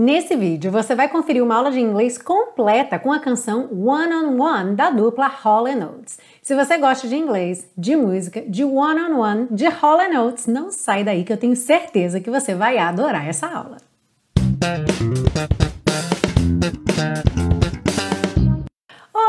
Nesse vídeo você vai conferir uma aula de inglês completa com a canção One on One da dupla Hall Oates. Se você gosta de inglês, de música, de one on one, de Hall Oates, não sai daí que eu tenho certeza que você vai adorar essa aula.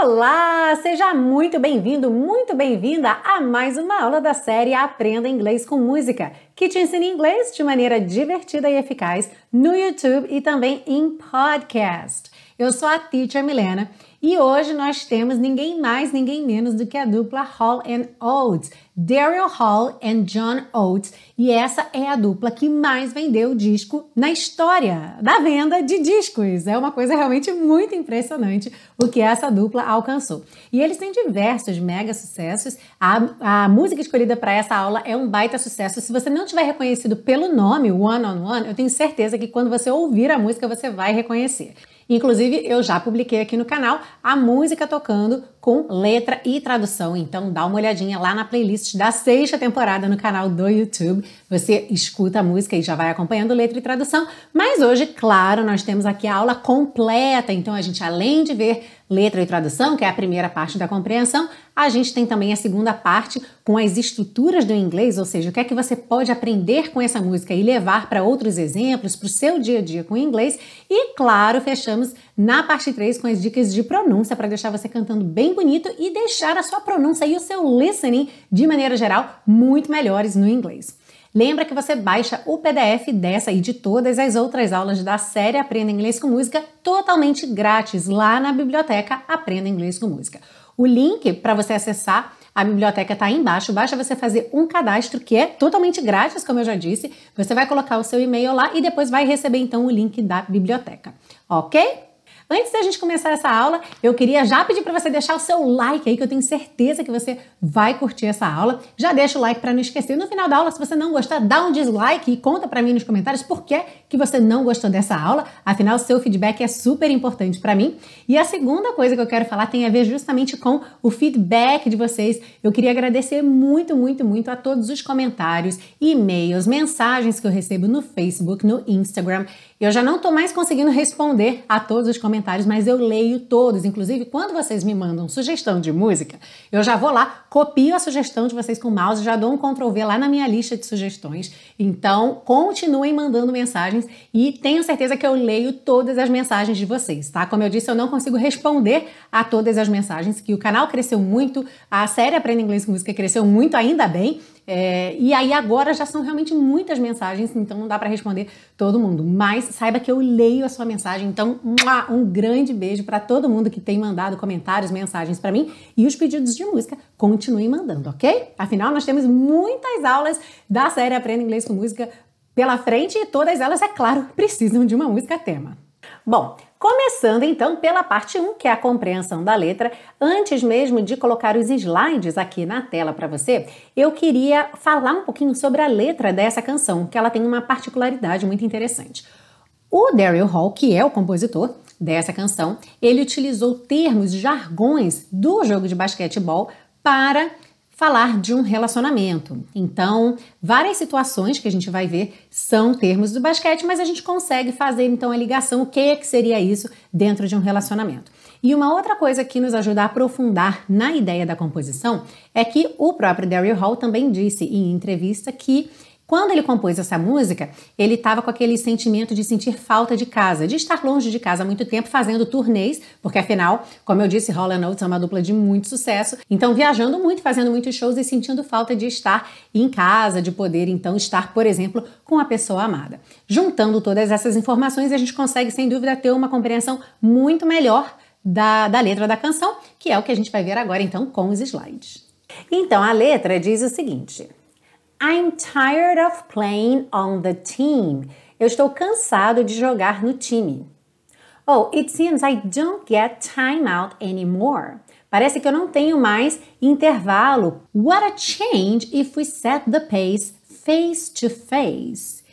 Olá, seja muito bem-vindo, muito bem-vinda a mais uma aula da série Aprenda Inglês com Música, que te ensina inglês de maneira divertida e eficaz no YouTube e também em podcast. Eu sou a Teacher Milena e hoje nós temos ninguém mais, ninguém menos do que a dupla Hall and Oates, Daryl Hall and John Oates, e essa é a dupla que mais vendeu disco na história da venda de discos. É uma coisa realmente muito impressionante o que essa dupla alcançou. E eles têm diversos mega sucessos. A, a música escolhida para essa aula é um baita sucesso. Se você não tiver reconhecido pelo nome One on One, eu tenho certeza que quando você ouvir a música você vai reconhecer. Inclusive, eu já publiquei aqui no canal a música tocando com letra e tradução. Então, dá uma olhadinha lá na playlist da sexta temporada no canal do YouTube. Você escuta a música e já vai acompanhando letra e tradução. Mas hoje, claro, nós temos aqui a aula completa. Então, a gente, além de ver letra e tradução, que é a primeira parte da compreensão, a gente tem também a segunda parte com as estruturas do inglês, ou seja, o que é que você pode aprender com essa música e levar para outros exemplos, para o seu dia a dia com o inglês. E, claro, fechamos na parte 3 com as dicas de pronúncia para deixar você cantando bem bonito e deixar a sua pronúncia e o seu listening, de maneira geral, muito melhores no inglês. Lembra que você baixa o PDF dessa e de todas as outras aulas da série Aprenda Inglês com Música totalmente grátis lá na biblioteca Aprenda Inglês com Música. O link para você acessar a biblioteca está aí embaixo. Basta você fazer um cadastro que é totalmente grátis, como eu já disse. Você vai colocar o seu e-mail lá e depois vai receber então o link da biblioteca, ok? Antes da gente começar essa aula, eu queria já pedir para você deixar o seu like aí, que eu tenho certeza que você vai curtir essa aula. Já deixa o like para não esquecer. No final da aula, se você não gostar, dá um dislike e conta para mim nos comentários por que, que você não gostou dessa aula. Afinal, seu feedback é super importante para mim. E a segunda coisa que eu quero falar tem a ver justamente com o feedback de vocês. Eu queria agradecer muito, muito, muito a todos os comentários, e-mails, mensagens que eu recebo no Facebook, no Instagram. Eu já não estou mais conseguindo responder a todos os comentários, mas eu leio todos. Inclusive, quando vocês me mandam sugestão de música, eu já vou lá, copio a sugestão de vocês com o mouse, já dou um Ctrl V lá na minha lista de sugestões. Então, continuem mandando mensagens e tenho certeza que eu leio todas as mensagens de vocês, tá? Como eu disse, eu não consigo responder a todas as mensagens, que o canal cresceu muito, a série Aprenda Inglês com Música cresceu muito, ainda bem. É, e aí agora já são realmente muitas mensagens, então não dá para responder todo mundo. Mas saiba que eu leio a sua mensagem, então um grande beijo para todo mundo que tem mandado comentários, mensagens para mim e os pedidos de música continuem mandando, ok? Afinal, nós temos muitas aulas da série Aprenda Inglês com Música pela frente e todas elas, é claro, precisam de uma música tema. Bom, Começando então pela parte 1, que é a compreensão da letra, antes mesmo de colocar os slides aqui na tela para você, eu queria falar um pouquinho sobre a letra dessa canção, que ela tem uma particularidade muito interessante. O Daryl Hall, que é o compositor dessa canção, ele utilizou termos, jargões do jogo de basquetebol para falar de um relacionamento. Então, várias situações que a gente vai ver são termos do basquete, mas a gente consegue fazer então a ligação, o que, é que seria isso dentro de um relacionamento. E uma outra coisa que nos ajuda a aprofundar na ideia da composição é que o próprio Daryl Hall também disse em entrevista que quando ele compôs essa música, ele estava com aquele sentimento de sentir falta de casa, de estar longe de casa há muito tempo, fazendo turnês, porque afinal, como eu disse, Holland Oates é uma dupla de muito sucesso. Então, viajando muito, fazendo muitos shows e sentindo falta de estar em casa, de poder então estar, por exemplo, com a pessoa amada. Juntando todas essas informações, a gente consegue, sem dúvida, ter uma compreensão muito melhor da, da letra da canção, que é o que a gente vai ver agora então com os slides. Então, a letra diz o seguinte. I'm tired of playing on the team. Eu estou cansado de jogar no time. Oh, it seems I don't get time out anymore. Parece que eu não tenho mais intervalo. What a change if we set the pace face to face.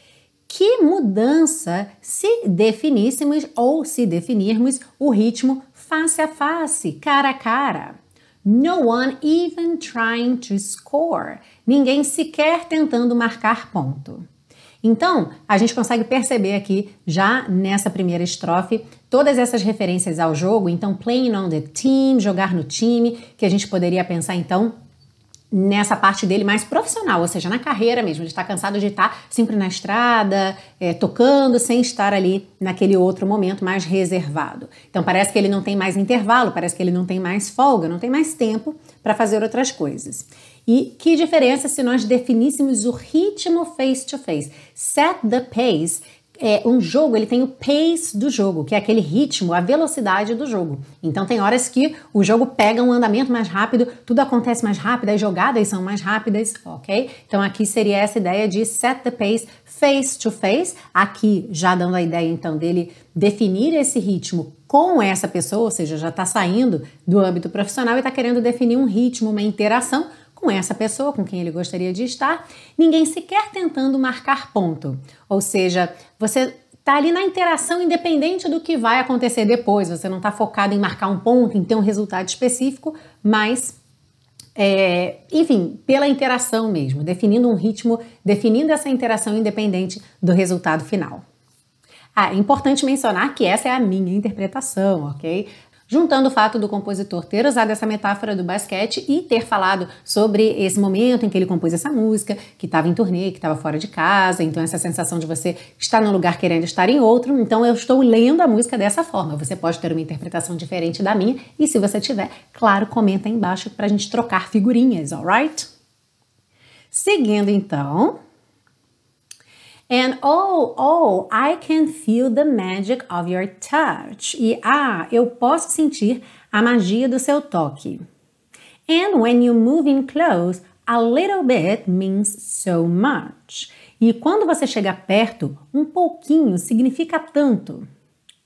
Que mudança se definíssemos ou se definirmos o ritmo face a face, cara a cara. No one even trying to score. Ninguém sequer tentando marcar ponto. Então, a gente consegue perceber aqui, já nessa primeira estrofe, todas essas referências ao jogo. Então, playing on the team, jogar no time, que a gente poderia pensar então nessa parte dele mais profissional, ou seja, na carreira mesmo. Ele está cansado de estar sempre na estrada, é, tocando, sem estar ali naquele outro momento mais reservado. Então parece que ele não tem mais intervalo, parece que ele não tem mais folga, não tem mais tempo para fazer outras coisas. E que diferença se nós definíssemos o ritmo face to face? Set the pace é, um jogo ele tem o pace do jogo, que é aquele ritmo, a velocidade do jogo. Então tem horas que o jogo pega um andamento mais rápido, tudo acontece mais rápido, as jogadas são mais rápidas, ok? Então aqui seria essa ideia de set the pace face to face, aqui já dando a ideia então dele definir esse ritmo com essa pessoa, ou seja, já está saindo do âmbito profissional e está querendo definir um ritmo, uma interação com essa pessoa com quem ele gostaria de estar, ninguém sequer tentando marcar ponto. Ou seja, você está ali na interação independente do que vai acontecer depois. Você não está focado em marcar um ponto, em ter um resultado específico, mas é, enfim, pela interação mesmo, definindo um ritmo, definindo essa interação independente do resultado final. Ah, é importante mencionar que essa é a minha interpretação, ok? Juntando o fato do compositor ter usado essa metáfora do basquete e ter falado sobre esse momento em que ele compôs essa música, que estava em turnê, que estava fora de casa, então essa sensação de você estar num lugar querendo estar em outro, então eu estou lendo a música dessa forma. Você pode ter uma interpretação diferente da minha e se você tiver, claro, comenta aí embaixo para a gente trocar figurinhas, alright? Seguindo então, And oh, oh, I can feel the magic of your touch. E ah, eu posso sentir a magia do seu toque. And when you move in close, a little bit means so much. E quando você chega perto, um pouquinho significa tanto.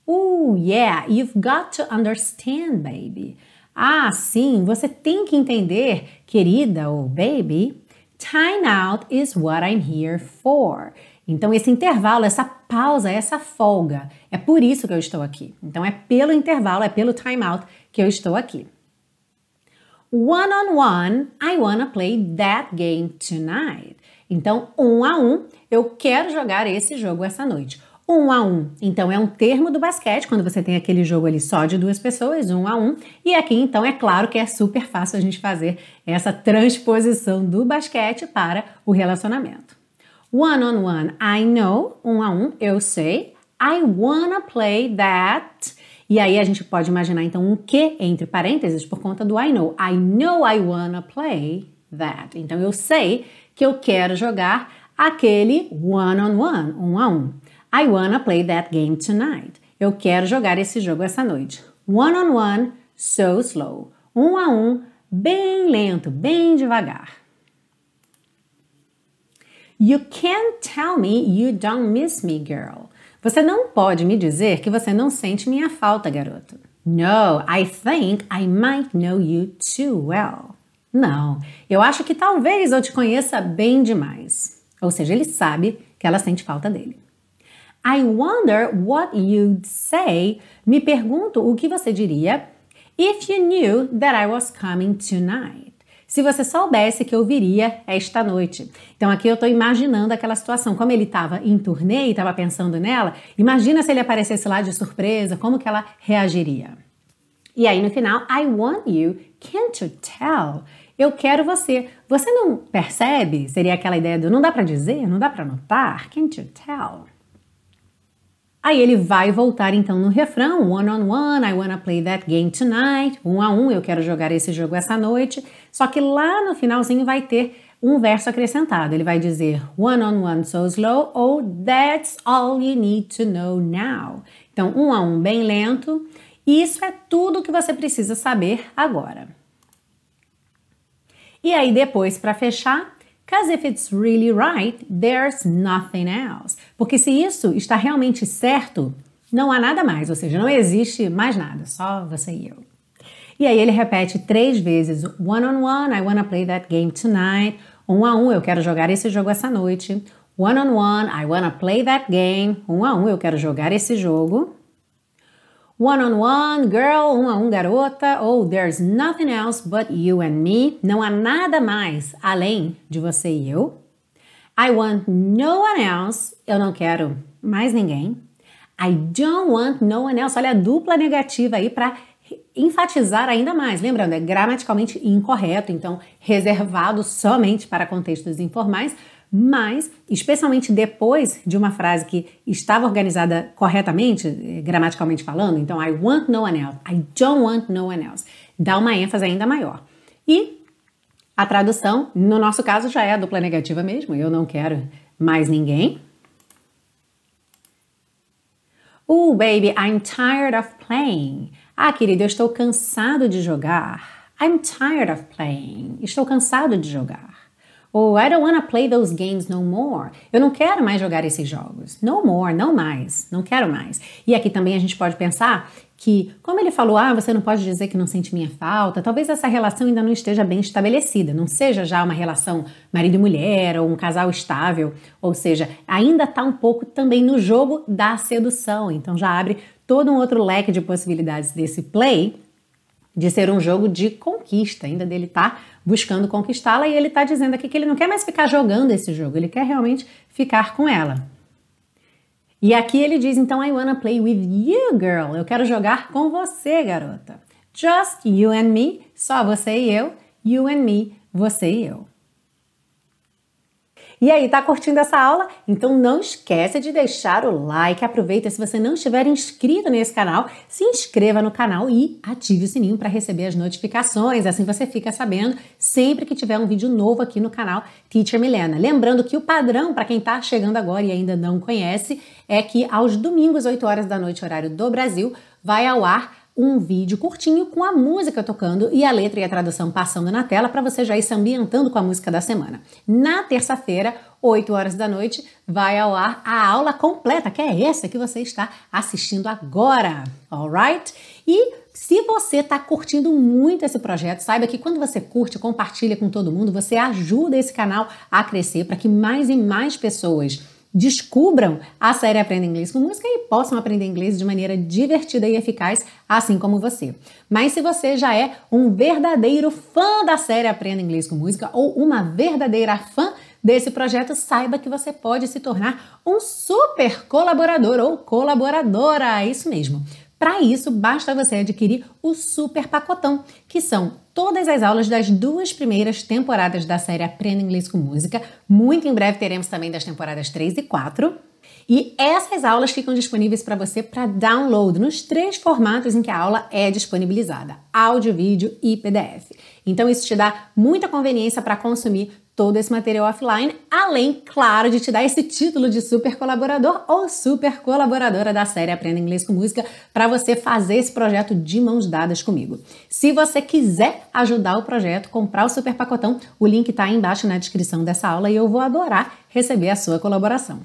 Oh, yeah, you've got to understand, baby. Ah, sim, você tem que entender, querida ou baby. Time out is what I'm here for. Então, esse intervalo, essa pausa, essa folga, é por isso que eu estou aqui. Então, é pelo intervalo, é pelo time out que eu estou aqui. One on one, I wanna play that game tonight. Então, um a um, eu quero jogar esse jogo essa noite. Um a um, então é um termo do basquete, quando você tem aquele jogo ali só de duas pessoas, um a um. E aqui, então, é claro que é super fácil a gente fazer essa transposição do basquete para o relacionamento. One on one, I know, um a um, eu sei. I wanna play that. E aí a gente pode imaginar então um que entre parênteses por conta do I know. I know I wanna play that. Então eu sei que eu quero jogar aquele one on one, um a um. I wanna play that game tonight. Eu quero jogar esse jogo essa noite. One on one, so slow. Um a um, bem lento, bem devagar. You can't tell me you don't miss me, girl. Você não pode me dizer que você não sente minha falta, garoto. No, I think I might know you too well. Não, eu acho que talvez eu te conheça bem demais. Ou seja, ele sabe que ela sente falta dele. I wonder what you'd say. Me pergunto o que você diria if you knew that I was coming tonight se você soubesse que eu viria esta noite. Então aqui eu estou imaginando aquela situação, como ele estava em turnê e estava pensando nela, imagina se ele aparecesse lá de surpresa, como que ela reagiria. E aí no final, I want you, can't you tell? Eu quero você. Você não percebe? Seria aquela ideia do não dá para dizer, não dá para notar? Can't you tell? Aí ele vai voltar então no refrão, one on one, I wanna play that game tonight, um a um, eu quero jogar esse jogo essa noite. Só que lá no finalzinho vai ter um verso acrescentado. Ele vai dizer one on one so slow ou that's all you need to know now. Então, um a um bem lento. Isso é tudo que você precisa saber agora. E aí depois para fechar, Because if it's really right, there's nothing else. Porque se isso está realmente certo, não há nada mais, ou seja, não existe mais nada, só você e eu. E aí ele repete três vezes: One on one, I wanna play that game tonight. Um a um, eu quero jogar esse jogo essa noite. One on one, I wanna play that game. Um a um, eu quero jogar esse jogo. One on one, girl, um a um, garota, ou there's nothing else but you and me. Não há nada mais além de você e eu. I want no one else. Eu não quero mais ninguém. I don't want no one else. Olha a dupla negativa aí para enfatizar ainda mais. Lembrando, é gramaticalmente incorreto, então reservado somente para contextos informais, mas, especialmente depois de uma frase que estava organizada corretamente, eh, gramaticalmente falando, então I want no one else, I don't want no one else, dá uma ênfase ainda maior. E a tradução, no nosso caso, já é a dupla negativa mesmo, eu não quero mais ninguém. Oh, baby, I'm tired of playing. Ah, querido, eu estou cansado de jogar. I'm tired of playing. Estou cansado de jogar. Ou I don't wanna play those games no more. Eu não quero mais jogar esses jogos. No more, não mais. Não quero mais. E aqui também a gente pode pensar que, como ele falou, ah, você não pode dizer que não sente minha falta, talvez essa relação ainda não esteja bem estabelecida, não seja já uma relação marido e mulher ou um casal estável, ou seja, ainda está um pouco também no jogo da sedução, então já abre todo um outro leque de possibilidades desse play de ser um jogo de conquista, ainda dele tá buscando conquistá-la e ele tá dizendo aqui que ele não quer mais ficar jogando esse jogo, ele quer realmente ficar com ela. E aqui ele diz então I wanna play with you, girl. Eu quero jogar com você, garota. Just you and me, só você e eu. You and me, você e eu. E aí, tá curtindo essa aula? Então não esquece de deixar o like. Aproveita se você não estiver inscrito nesse canal, se inscreva no canal e ative o sininho para receber as notificações. Assim você fica sabendo sempre que tiver um vídeo novo aqui no canal Teacher Milena. Lembrando que o padrão para quem está chegando agora e ainda não conhece é que aos domingos, 8 horas da noite, horário do Brasil, vai ao ar um vídeo curtinho com a música tocando e a letra e a tradução passando na tela para você já ir se ambientando com a música da semana. Na terça-feira, 8 horas da noite, vai ao ar a aula completa, que é essa que você está assistindo agora, alright? E se você está curtindo muito esse projeto, saiba que quando você curte, compartilha com todo mundo, você ajuda esse canal a crescer para que mais e mais pessoas descubram a série Aprenda Inglês com Música e possam aprender inglês de maneira divertida e eficaz, assim como você. Mas se você já é um verdadeiro fã da série Aprenda Inglês com Música ou uma verdadeira fã desse projeto, saiba que você pode se tornar um super colaborador ou colaboradora. É isso mesmo. Para isso, basta você adquirir o Super Pacotão, que são todas as aulas das duas primeiras temporadas da série Aprenda Inglês com Música. Muito em breve teremos também das temporadas 3 e 4. E essas aulas ficam disponíveis para você para download nos três formatos em que a aula é disponibilizada: áudio, vídeo e PDF. Então isso te dá muita conveniência para consumir todo esse material offline, além, claro, de te dar esse título de super colaborador ou super colaboradora da série Aprenda Inglês com Música para você fazer esse projeto de mãos dadas comigo. Se você quiser ajudar o projeto, comprar o super pacotão, o link está aí embaixo na descrição dessa aula e eu vou adorar receber a sua colaboração.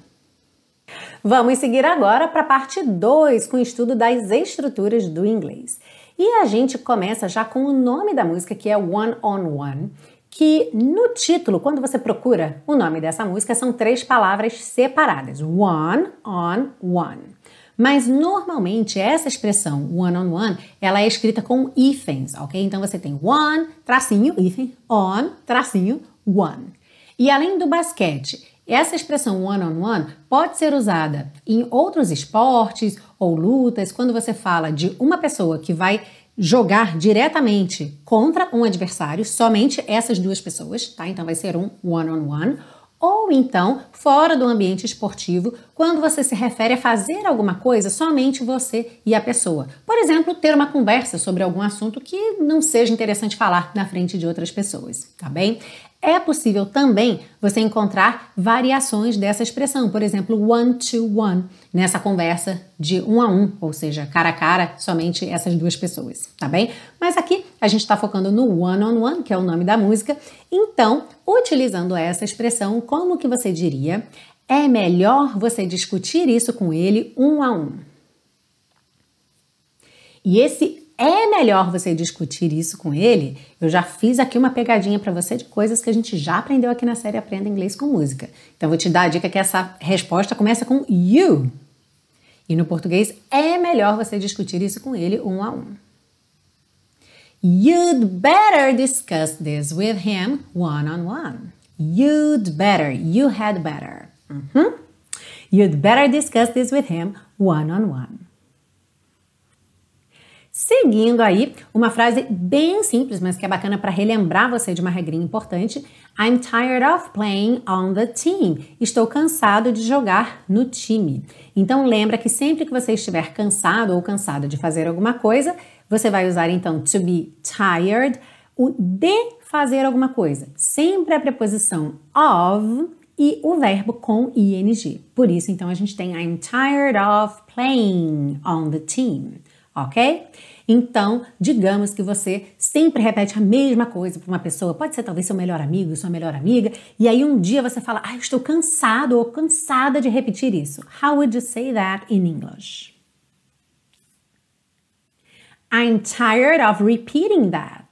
Vamos seguir agora para a parte 2 com o estudo das estruturas do inglês. E a gente começa já com o nome da música, que é One on One que no título, quando você procura o nome dessa música, são três palavras separadas: one on one. Mas normalmente essa expressão one on one, ela é escrita com hífens, ok? Então você tem one, tracinho, hífen, on, tracinho, one. E além do basquete, essa expressão one on one pode ser usada em outros esportes ou lutas, quando você fala de uma pessoa que vai jogar diretamente contra um adversário, somente essas duas pessoas, tá? Então vai ser um one-on-one. -on -one, ou então, fora do ambiente esportivo, quando você se refere a fazer alguma coisa somente você e a pessoa. Por exemplo, ter uma conversa sobre algum assunto que não seja interessante falar na frente de outras pessoas, tá bem? É possível também você encontrar variações dessa expressão, por exemplo, one to one, nessa conversa de um a um, ou seja, cara a cara, somente essas duas pessoas, tá bem? Mas aqui a gente está focando no one on one, que é o nome da música. Então, utilizando essa expressão, como que você diria? É melhor você discutir isso com ele um a um. E esse é melhor você discutir isso com ele. Eu já fiz aqui uma pegadinha para você de coisas que a gente já aprendeu aqui na série Aprenda Inglês com Música. Então vou te dar a dica que essa resposta começa com you. E no português é melhor você discutir isso com ele um a um. You'd better discuss this with him one on one. You'd better, you had better. Uhum. You'd better discuss this with him one on one. Seguindo aí, uma frase bem simples, mas que é bacana para relembrar você de uma regrinha importante. I'm tired of playing on the team. Estou cansado de jogar no time. Então lembra que sempre que você estiver cansado ou cansada de fazer alguma coisa, você vai usar então to be tired, o de fazer alguma coisa. Sempre a preposição of e o verbo com ing. Por isso então a gente tem I'm tired of playing on the team ok? Então, digamos que você sempre repete a mesma coisa para uma pessoa, pode ser talvez seu melhor amigo, sua melhor amiga, e aí um dia você fala, ah, estou cansado ou cansada de repetir isso. How would you say that in English? I'm tired of repeating that.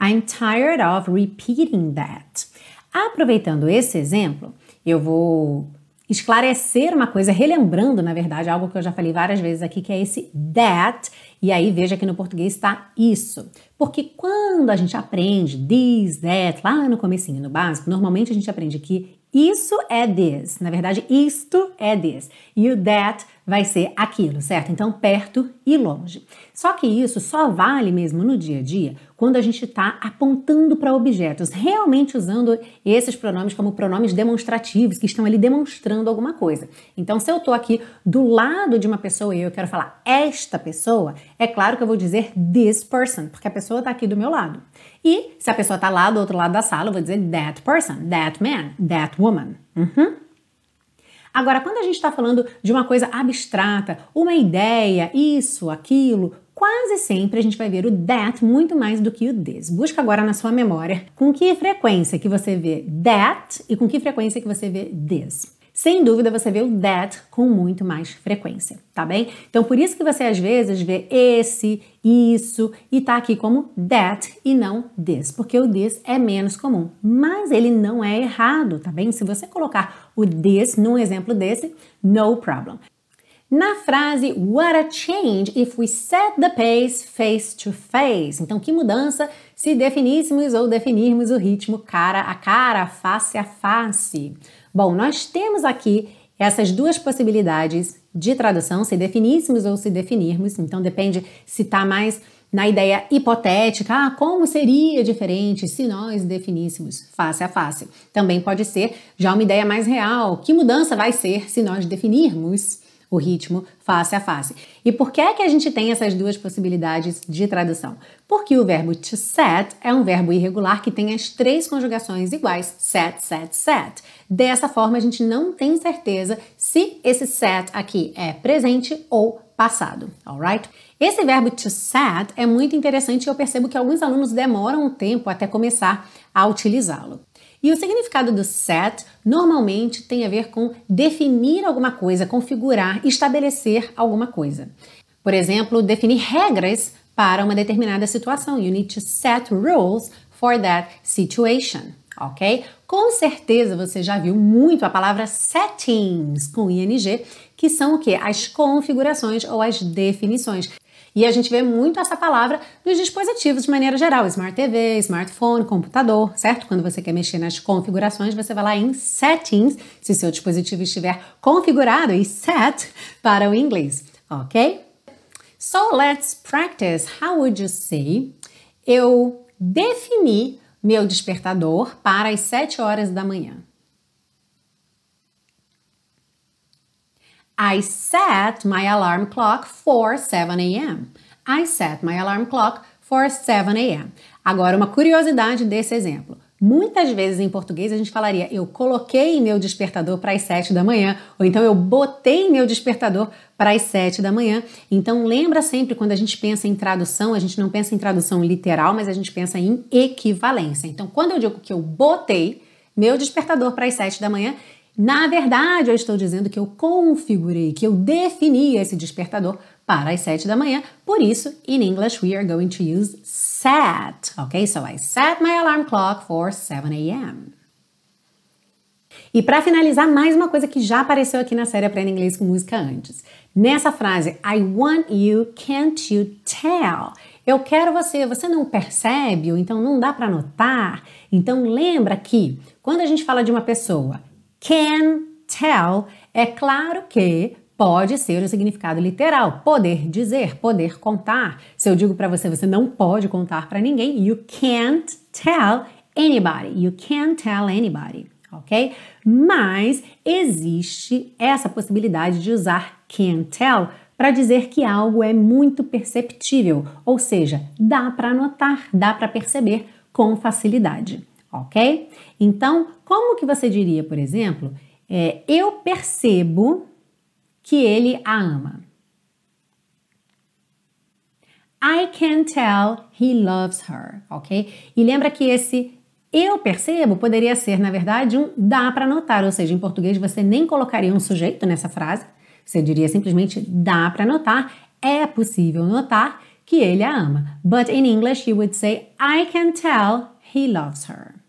I'm tired of repeating that. Aproveitando esse exemplo, eu vou esclarecer uma coisa, relembrando, na verdade, algo que eu já falei várias vezes aqui, que é esse that, e aí veja que no português está isso. Porque quando a gente aprende this, that, lá no comecinho, no básico, normalmente a gente aprende que isso é this. Na verdade, isto é this. E o that vai ser aquilo, certo? Então, perto e longe. Só que isso só vale mesmo no dia a dia quando a gente está apontando para objetos, realmente usando esses pronomes como pronomes demonstrativos, que estão ali demonstrando alguma coisa. Então, se eu estou aqui do lado de uma pessoa e eu quero falar esta pessoa, é claro que eu vou dizer this person, porque a pessoa está aqui do meu lado. E se a pessoa está lá do outro lado da sala, eu vou dizer that person, that man, that woman. Uhum. Agora, quando a gente está falando de uma coisa abstrata, uma ideia, isso, aquilo, quase sempre a gente vai ver o that muito mais do que o this. Busca agora na sua memória com que frequência que você vê that e com que frequência que você vê this. Sem dúvida você vê o that com muito mais frequência, tá bem? Então por isso que você às vezes vê esse, isso e tá aqui como that e não this, porque o this é menos comum, mas ele não é errado, tá bem? Se você colocar o this num exemplo desse, no problem. Na frase What a change if we set the pace face to face. Então, que mudança se definíssemos ou definirmos o ritmo cara a cara, face a face. Bom, nós temos aqui essas duas possibilidades de tradução, se definíssemos ou se definirmos, então depende se está mais na ideia hipotética, ah, como seria diferente se nós definíssemos face a face. Também pode ser já uma ideia mais real, que mudança vai ser se nós definirmos o ritmo face a face. E por que é que a gente tem essas duas possibilidades de tradução? Porque o verbo to set é um verbo irregular que tem as três conjugações iguais: set, set, set. Dessa forma, a gente não tem certeza se esse set aqui é presente ou passado, alright? Esse verbo to set é muito interessante e eu percebo que alguns alunos demoram um tempo até começar a utilizá-lo. E o significado do set normalmente tem a ver com definir alguma coisa, configurar, estabelecer alguma coisa. Por exemplo, definir regras para uma determinada situação. You need to set rules for that situation, ok? Com certeza você já viu muito a palavra settings com ing, que são o que? As configurações ou as definições. E a gente vê muito essa palavra nos dispositivos de maneira geral, Smart TV, smartphone, computador, certo? Quando você quer mexer nas configurações, você vai lá em Settings, se seu dispositivo estiver configurado, e Set para o inglês, ok? So let's practice. How would you say? Eu defini meu despertador para as 7 horas da manhã. I set my alarm clock for 7 a.m. I set my alarm clock for 7 a.m. Agora, uma curiosidade desse exemplo. Muitas vezes em português a gente falaria eu coloquei meu despertador para as 7 da manhã, ou então eu botei meu despertador para as 7 da manhã. Então lembra sempre quando a gente pensa em tradução, a gente não pensa em tradução literal, mas a gente pensa em equivalência. Então quando eu digo que eu botei meu despertador para as 7 da manhã, na verdade, eu estou dizendo que eu configurei, que eu defini esse despertador para as 7 da manhã. Por isso, in English, we are going to use set. Ok? So I set my alarm clock for 7 a.m. E para finalizar, mais uma coisa que já apareceu aqui na série Aprenda Inglês com Música antes. Nessa frase, I want you, can't you tell? Eu quero você, você não percebe, ou então não dá para notar. Então lembra que quando a gente fala de uma pessoa, can tell, é claro que pode ser o significado literal, poder dizer, poder contar. Se eu digo para você, você não pode contar para ninguém, you can't tell anybody. You can't tell anybody, ok? Mas existe essa possibilidade de usar can tell para dizer que algo é muito perceptível, ou seja, dá para notar, dá para perceber com facilidade, ok? Então, como que você diria, por exemplo, é, eu percebo que ele a ama. I can tell he loves her, ok? E lembra que esse eu percebo poderia ser, na verdade, um dá para notar, ou seja, em português você nem colocaria um sujeito nessa frase, você diria simplesmente dá para notar, é possível notar que ele a ama. But in English you would say I can tell he loves her.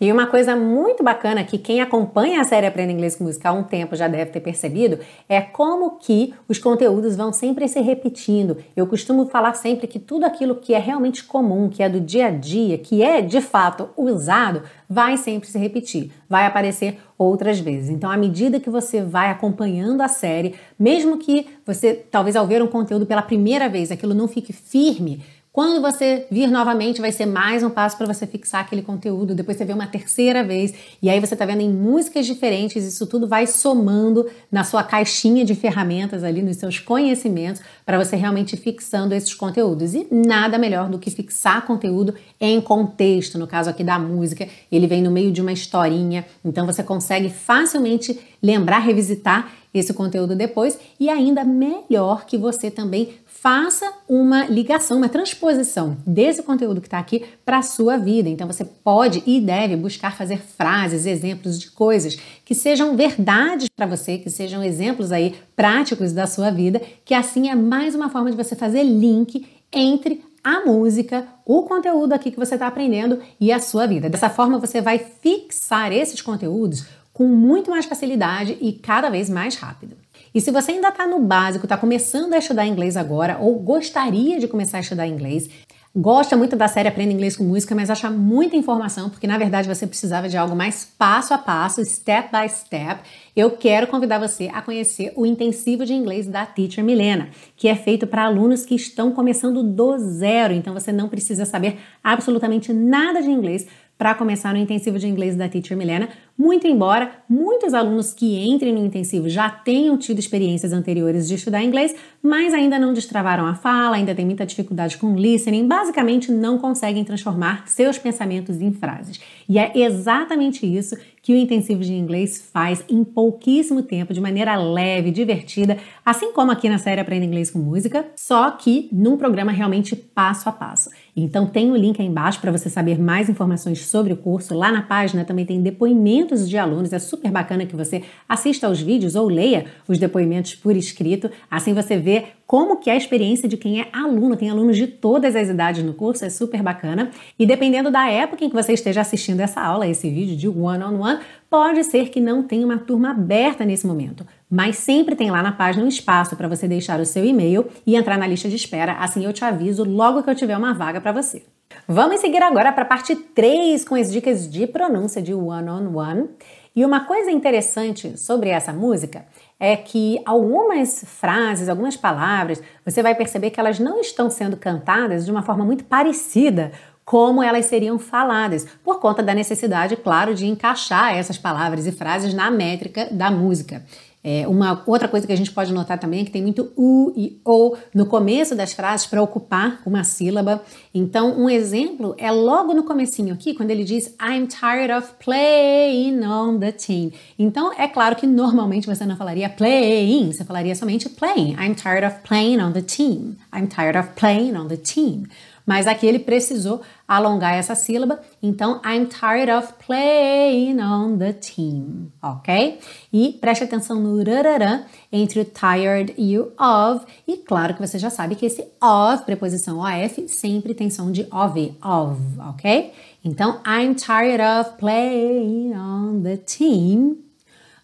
E uma coisa muito bacana que quem acompanha a série Aprenda Inglês com Música há um tempo já deve ter percebido é como que os conteúdos vão sempre se repetindo. Eu costumo falar sempre que tudo aquilo que é realmente comum, que é do dia a dia, que é de fato usado, vai sempre se repetir, vai aparecer outras vezes. Então, à medida que você vai acompanhando a série, mesmo que você, talvez ao ver um conteúdo pela primeira vez, aquilo não fique firme, quando você vir novamente, vai ser mais um passo para você fixar aquele conteúdo. Depois você vê uma terceira vez, e aí você está vendo em músicas diferentes. Isso tudo vai somando na sua caixinha de ferramentas ali, nos seus conhecimentos, para você realmente fixando esses conteúdos. E nada melhor do que fixar conteúdo em contexto. No caso aqui da música, ele vem no meio de uma historinha, então você consegue facilmente lembrar, revisitar esse conteúdo depois e ainda melhor que você também faça uma ligação, uma transposição desse conteúdo que está aqui para a sua vida. Então você pode e deve buscar fazer frases, exemplos de coisas que sejam verdades para você, que sejam exemplos aí práticos da sua vida, que assim é mais uma forma de você fazer link entre a música, o conteúdo aqui que você está aprendendo e a sua vida. Dessa forma você vai fixar esses conteúdos com muito mais facilidade e cada vez mais rápido. E se você ainda está no básico, está começando a estudar inglês agora ou gostaria de começar a estudar inglês, gosta muito da série Aprenda Inglês com Música, mas acha muita informação, porque na verdade você precisava de algo mais passo a passo, step by step, eu quero convidar você a conhecer o intensivo de inglês da Teacher Milena, que é feito para alunos que estão começando do zero, então você não precisa saber absolutamente nada de inglês para começar no intensivo de inglês da Teacher Milena, muito embora muitos alunos que entrem no intensivo já tenham tido experiências anteriores de estudar inglês, mas ainda não destravaram a fala, ainda tem muita dificuldade com listening, basicamente não conseguem transformar seus pensamentos em frases. E é exatamente isso que o intensivo de inglês faz em pouquíssimo tempo, de maneira leve, divertida, assim como aqui na série Aprenda Inglês com Música, só que num programa realmente passo a passo. Então tem o link aí embaixo para você saber mais informações sobre o curso. Lá na página também tem depoimentos de alunos. É super bacana que você assista aos vídeos ou leia os depoimentos por escrito. Assim você vê como que é a experiência de quem é aluno. Tem alunos de todas as idades no curso, é super bacana. E dependendo da época em que você esteja assistindo essa aula, esse vídeo de one-on-one, -on -one, pode ser que não tenha uma turma aberta nesse momento. Mas sempre tem lá na página um espaço para você deixar o seu e-mail e entrar na lista de espera. Assim eu te aviso logo que eu tiver uma vaga para você. Vamos seguir agora para a parte 3 com as dicas de pronúncia de one-on-one. -on -one. E uma coisa interessante sobre essa música é que algumas frases, algumas palavras, você vai perceber que elas não estão sendo cantadas de uma forma muito parecida como elas seriam faladas, por conta da necessidade, claro, de encaixar essas palavras e frases na métrica da música. É, uma outra coisa que a gente pode notar também é que tem muito u e o no começo das frases para ocupar uma sílaba. Então, um exemplo é logo no comecinho aqui, quando ele diz I'm tired of playing on the team. Então, é claro que normalmente você não falaria playing, você falaria somente playing. I'm tired of playing on the team. I'm tired of playing on the team. Mas aqui ele precisou alongar essa sílaba, então I'm tired of playing on the team, ok? E preste atenção no rararã entre o tired e o of, e claro que você já sabe que esse of, preposição of, sempre tem som de of, of, ok? Então, I'm tired of playing on the team.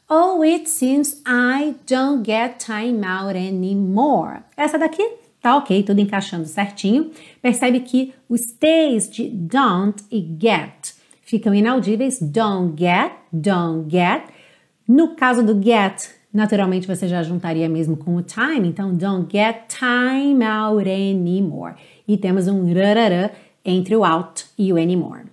Oh, it seems I don't get time out anymore. Essa daqui tá ok, tudo encaixando certinho. Percebe que os T's de don't e get ficam inaudíveis. Don't get, don't get. No caso do get, naturalmente você já juntaria mesmo com o time, então don't get time out anymore. E temos um rarará entre o out e o anymore.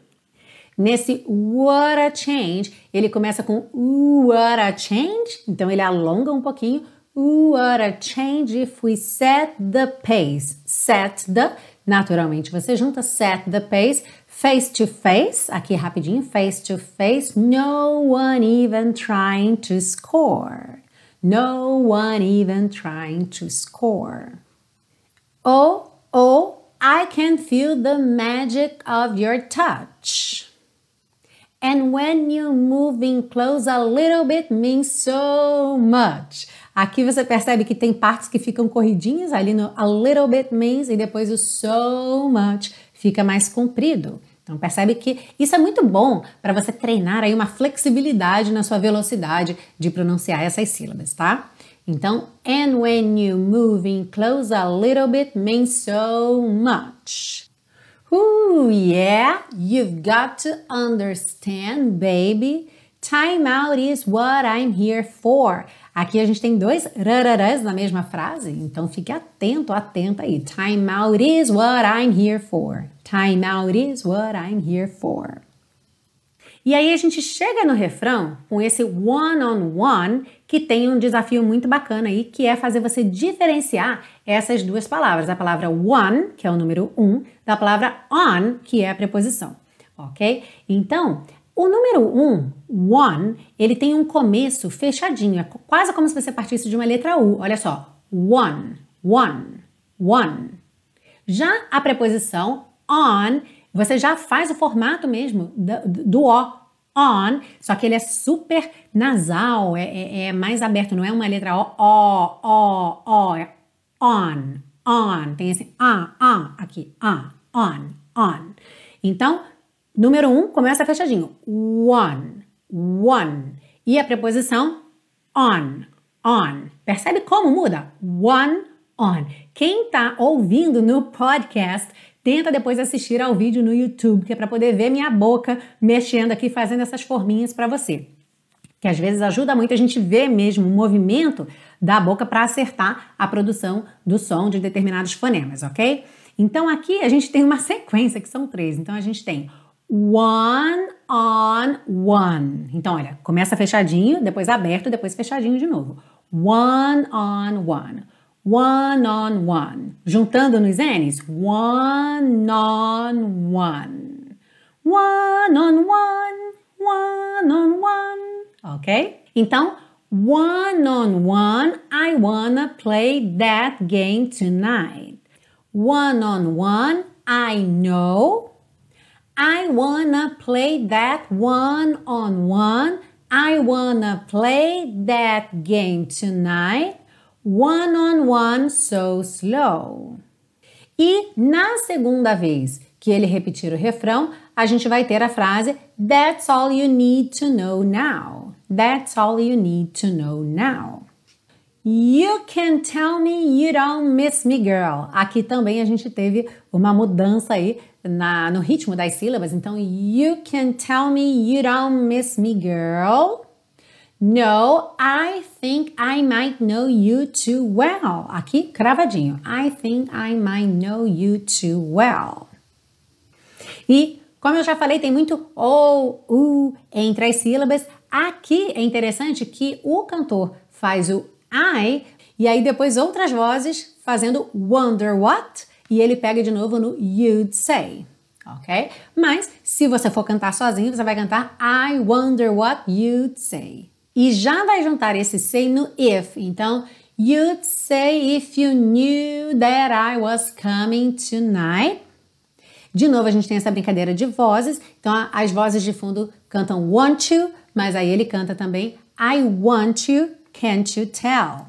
Nesse what a change, ele começa com what a change, então ele alonga um pouquinho. What a change if we set the pace. Set the, naturalmente você junta set the pace, face to face, aqui rapidinho, face to face, no one even trying to score. No one even trying to score. Oh, oh, I can feel the magic of your touch. And when you moving close a little bit means so much. Aqui você percebe que tem partes que ficam corridinhas ali no a little bit means e depois o so much fica mais comprido. Então percebe que isso é muito bom para você treinar aí uma flexibilidade na sua velocidade de pronunciar essas sílabas, tá? Então, and when you moving close a little bit means so much. Ooh, yeah, you've got to understand, baby. Time out is what I'm here for. Aqui a gente tem dois rararás na mesma frase, então fique atento, atenta aí. Time out is what I'm here for. Time out is what I'm here for. E aí a gente chega no refrão com esse one-on-one -on -one, que tem um desafio muito bacana aí, que é fazer você diferenciar essas duas palavras. A palavra one, que é o número um, da palavra on, que é a preposição. Ok? Então, o número um, one, ele tem um começo fechadinho. É quase como se você partisse de uma letra U. Olha só. One, one, one. Já a preposição on você já faz o formato mesmo do, do O, on, só que ele é super nasal, é, é, é, mais aberto, não é uma letra O, O, O, O, é on, on, tem esse A, A aqui, A, on, on. Então, número um começa fechadinho, one, one. E a preposição on, on. Percebe como muda? One, on. Quem está ouvindo no podcast tenta depois assistir ao vídeo no YouTube, que é para poder ver minha boca mexendo aqui, fazendo essas forminhas para você. Que às vezes ajuda muito a gente ver mesmo o movimento da boca para acertar a produção do som de determinados fonemas, ok? Então aqui a gente tem uma sequência que são três. Então a gente tem one on one. Então olha, começa fechadinho, depois aberto, depois fechadinho de novo. One on one one on one. Juntando nos N's, one on one. One on one, one on one. Ok? Então, one on one, I wanna play that game tonight. One on one, I know. I wanna play that one on one. I wanna play that game tonight. One on one so slow. E na segunda vez que ele repetir o refrão, a gente vai ter a frase That's all you need to know now. That's all you need to know now. You can tell me you don't miss me, girl. Aqui também a gente teve uma mudança aí na, no ritmo das sílabas. Então, you can tell me you don't miss me, girl. No, I think I might know you too well. Aqui, cravadinho. I think I might know you too well. E, como eu já falei, tem muito ou, u entre as sílabas. Aqui é interessante que o cantor faz o I e aí depois outras vozes fazendo wonder what e ele pega de novo no you'd say. Ok? Mas se você for cantar sozinho, você vai cantar I wonder what you'd say e já vai juntar esse say no if. Então, you'd say if you knew that I was coming tonight. De novo, a gente tem essa brincadeira de vozes. Então, as vozes de fundo cantam want you, mas aí ele canta também I want you, can't you tell?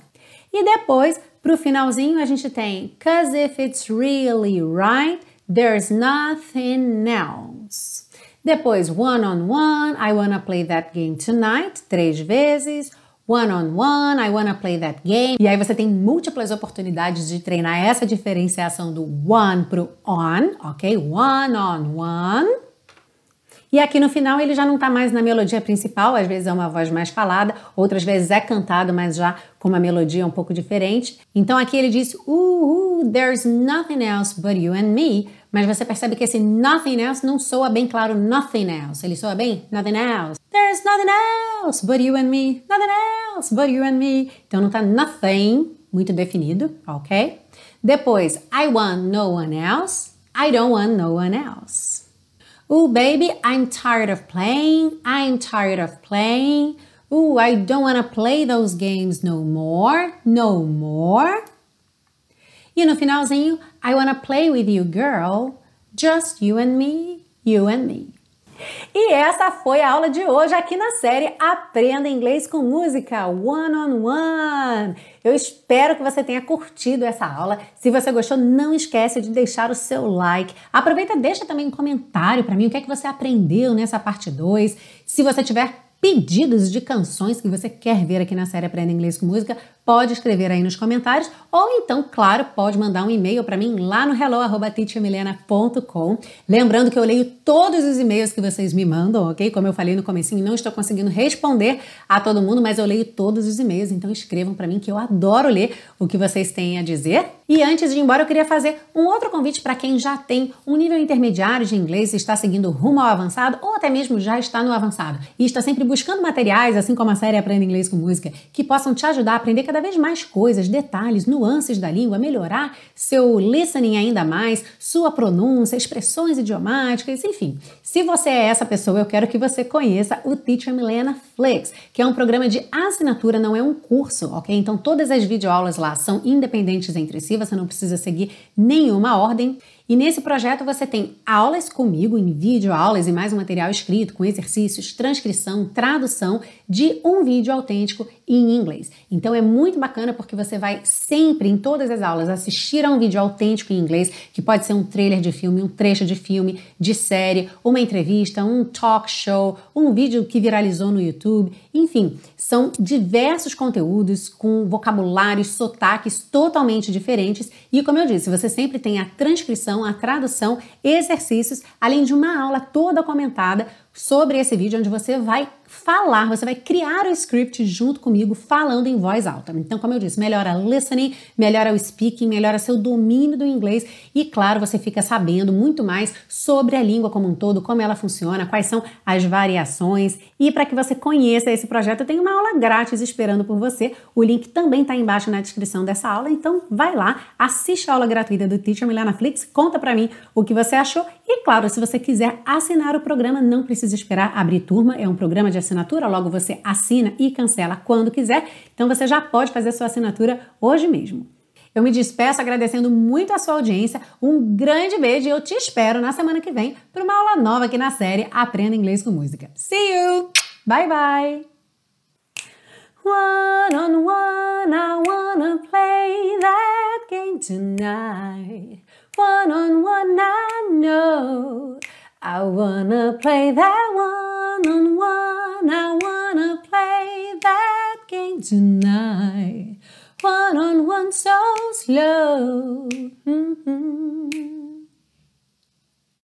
E depois, para o finalzinho, a gente tem Cause if it's really right, there's nothing else. Depois, one on one, I wanna play that game tonight, três vezes. one on one, I wanna play that game. E aí você tem múltiplas oportunidades de treinar essa diferenciação do one pro on, ok? One on one. E aqui no final ele já não está mais na melodia principal, às vezes é uma voz mais falada, outras vezes é cantado, mas já com uma melodia um pouco diferente. Então aqui ele diz, uh, uh, there's nothing else but you and me. Mas você percebe que esse nothing else não soa bem claro nothing else. Ele soa bem nothing else. There's nothing else but you and me. Nothing else but you and me. Então não está nothing muito definido, ok? Depois, I want no one else. I don't want no one else. Ooh, baby, I'm tired of playing. I'm tired of playing. Ooh, I don't want to play those games no more. No more. E no finalzinho, I want to play with you, girl. Just you and me, you and me. E essa foi a aula de hoje aqui na série Aprenda Inglês com Música One on One. Eu espero que você tenha curtido essa aula. Se você gostou, não esquece de deixar o seu like. Aproveita e deixa também um comentário para mim o que é que você aprendeu nessa parte 2. Se você tiver pedidos de canções que você quer ver aqui na série Aprenda Inglês com Música, pode escrever aí nos comentários ou então, claro, pode mandar um e-mail para mim lá no hello@teachermilena.com. Lembrando que eu leio todos os e-mails que vocês me mandam, OK? Como eu falei no comecinho, não estou conseguindo responder a todo mundo, mas eu leio todos os e-mails, então escrevam para mim que eu adoro ler o que vocês têm a dizer. E antes de ir embora, eu queria fazer um outro convite para quem já tem um nível intermediário de inglês e está seguindo rumo ao avançado ou até mesmo já está no avançado e está sempre buscando materiais, assim como a série Aprenda Inglês com Música, que possam te ajudar a aprender cada vez mais coisas, detalhes, nuances da língua, melhorar seu listening ainda mais, sua pronúncia, expressões idiomáticas, enfim. Se você é essa pessoa, eu quero que você conheça o Teacher Milena Flix, que é um programa de assinatura, não é um curso, ok? Então todas as videoaulas lá são independentes entre si, você não precisa seguir nenhuma ordem. E nesse projeto você tem aulas comigo em vídeo, aulas e mais um material escrito com exercícios, transcrição, tradução de um vídeo autêntico em inglês. Então é muito bacana porque você vai sempre em todas as aulas assistir a um vídeo autêntico em inglês, que pode ser um trailer de filme, um trecho de filme, de série, uma entrevista, um talk show, um vídeo que viralizou no YouTube, enfim, são diversos conteúdos com vocabulários, sotaques totalmente diferentes e como eu disse, você sempre tem a transcrição a tradução, exercícios, além de uma aula toda comentada sobre esse vídeo, onde você vai falar, você vai criar o script junto comigo, falando em voz alta. Então, como eu disse, melhora listening, melhora o speaking, melhora seu domínio do inglês e, claro, você fica sabendo muito mais sobre a língua como um todo, como ela funciona, quais são as variações. E para que você conheça esse projeto, eu tenho uma aula grátis esperando por você. O link também está embaixo na descrição dessa aula, então vai lá, assiste a aula gratuita do Teacher Milena Flix, conta para mim o que você achou e, claro, se você quiser assinar o programa, não precisa esperar abrir turma, é um programa de assinatura, logo você assina e cancela quando quiser. Então você já pode fazer sua assinatura hoje mesmo. Eu me despeço agradecendo muito a sua audiência. Um grande beijo e eu te espero na semana que vem para uma aula nova aqui na série Aprenda Inglês com Música. See you! Bye bye! One on one, I wanna play that game tonight. One on one, I know. I wanna play that one on one. I wanna play that game tonight. One on one, so slow. Mm -hmm.